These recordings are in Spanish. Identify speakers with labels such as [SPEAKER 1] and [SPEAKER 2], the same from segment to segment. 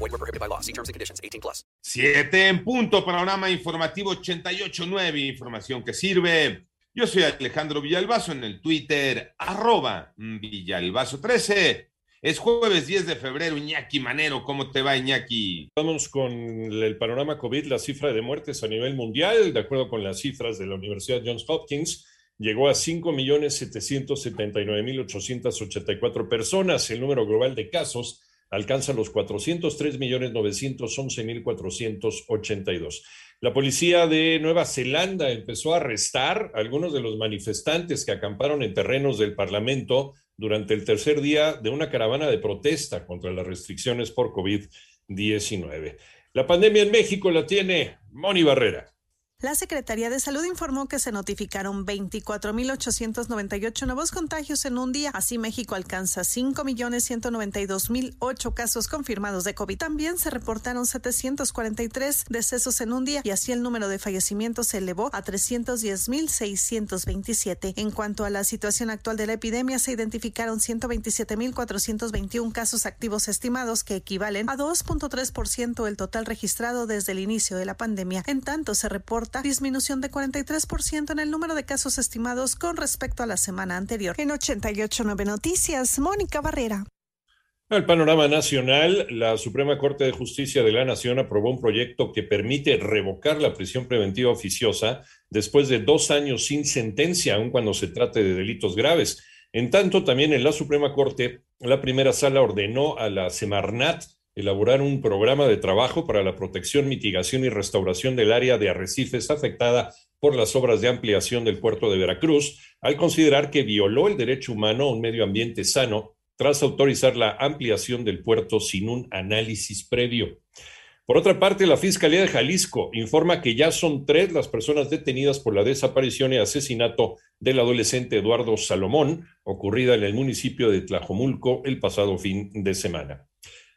[SPEAKER 1] Void were prohibited by law. See terms and conditions. 18 plus.
[SPEAKER 2] Siete en punto, panorama informativo 88.9, información que sirve. Yo soy Alejandro Villalbazo en el Twitter, arroba Villalbazo13. Es jueves 10 de febrero, Iñaki Manero, ¿cómo te va Iñaki?
[SPEAKER 3] Vamos con el panorama COVID, la cifra de muertes a nivel mundial, de acuerdo con las cifras de la Universidad Johns Hopkins, llegó a 5.779.884 personas. El número global de casos alcanza los 403.911.482. La policía de Nueva Zelanda empezó a arrestar a algunos de los manifestantes que acamparon en terrenos del Parlamento durante el tercer día de una caravana de protesta contra las restricciones por COVID-19. La pandemia en México la tiene Moni Barrera.
[SPEAKER 4] La Secretaría de Salud informó que se notificaron 24.898 nuevos contagios en un día. Así México alcanza 5.192.008 casos confirmados de COVID. También se reportaron 743 decesos en un día y así el número de fallecimientos se elevó a 310.627. En cuanto a la situación actual de la epidemia, se identificaron 127.421 casos activos estimados que equivalen a 2.3% del total registrado desde el inicio de la pandemia. En tanto, se disminución de 43% en el número de casos estimados con respecto a la semana anterior. En 889 Noticias, Mónica Barrera.
[SPEAKER 3] El panorama nacional, la Suprema Corte de Justicia de la Nación aprobó un proyecto que permite revocar la prisión preventiva oficiosa después de dos años sin sentencia, aun cuando se trate de delitos graves. En tanto, también en la Suprema Corte, la primera sala ordenó a la Semarnat elaborar un programa de trabajo para la protección, mitigación y restauración del área de arrecifes afectada por las obras de ampliación del puerto de Veracruz, al considerar que violó el derecho humano a un medio ambiente sano tras autorizar la ampliación del puerto sin un análisis previo. Por otra parte, la Fiscalía de Jalisco informa que ya son tres las personas detenidas por la desaparición y asesinato del adolescente Eduardo Salomón, ocurrida en el municipio de Tlajomulco el pasado fin de semana.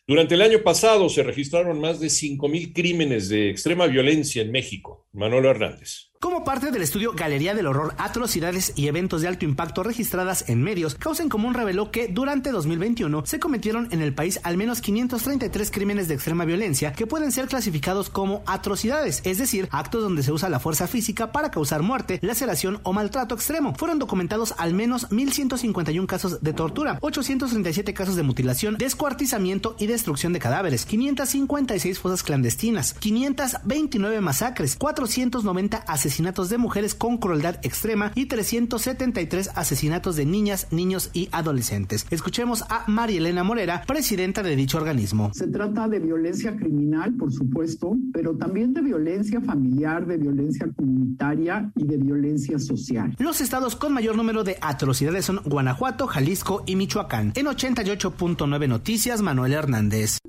[SPEAKER 3] Durante el año pasado se registraron más de 5.000 crímenes de extrema violencia en México. Manolo Hernández.
[SPEAKER 5] Como parte del estudio Galería del Horror, atrocidades y eventos de alto impacto registradas en medios, Causa en Común reveló que durante 2021 se cometieron en el país al menos 533 crímenes de extrema violencia que pueden ser clasificados como atrocidades, es decir, actos donde se usa la fuerza física para causar muerte, laceración o maltrato extremo. Fueron documentados al menos 1.151 casos de tortura, 837 casos de mutilación, descuartizamiento y destrucción de cadáveres, 556 fosas clandestinas, 529 masacres, 490 asesinatos asesinatos de mujeres con crueldad extrema y 373 asesinatos de niñas, niños y adolescentes. Escuchemos a María Elena Morera, presidenta de dicho organismo.
[SPEAKER 6] Se trata de violencia criminal, por supuesto, pero también de violencia familiar, de violencia comunitaria y de violencia social.
[SPEAKER 5] Los estados con mayor número de atrocidades son Guanajuato, Jalisco y Michoacán. En 88.9 Noticias, Manuel Hernández.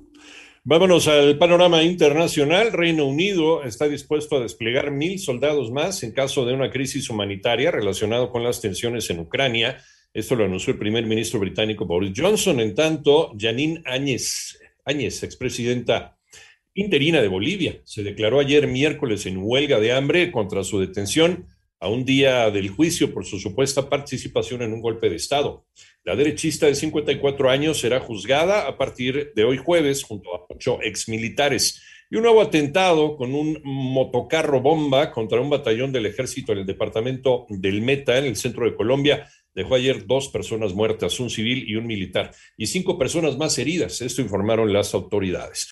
[SPEAKER 3] Vámonos al panorama internacional. Reino Unido está dispuesto a desplegar mil soldados más en caso de una crisis humanitaria relacionada con las tensiones en Ucrania. Esto lo anunció el primer ministro británico Boris Johnson. En tanto, Janine Áñez, Áñez, expresidenta interina de Bolivia, se declaró ayer miércoles en huelga de hambre contra su detención a un día del juicio por su supuesta participación en un golpe de Estado. La derechista de 54 años será juzgada a partir de hoy jueves junto a ocho exmilitares. Y un nuevo atentado con un motocarro bomba contra un batallón del ejército en el departamento del Meta, en el centro de Colombia, dejó ayer dos personas muertas, un civil y un militar, y cinco personas más heridas. Esto informaron las autoridades.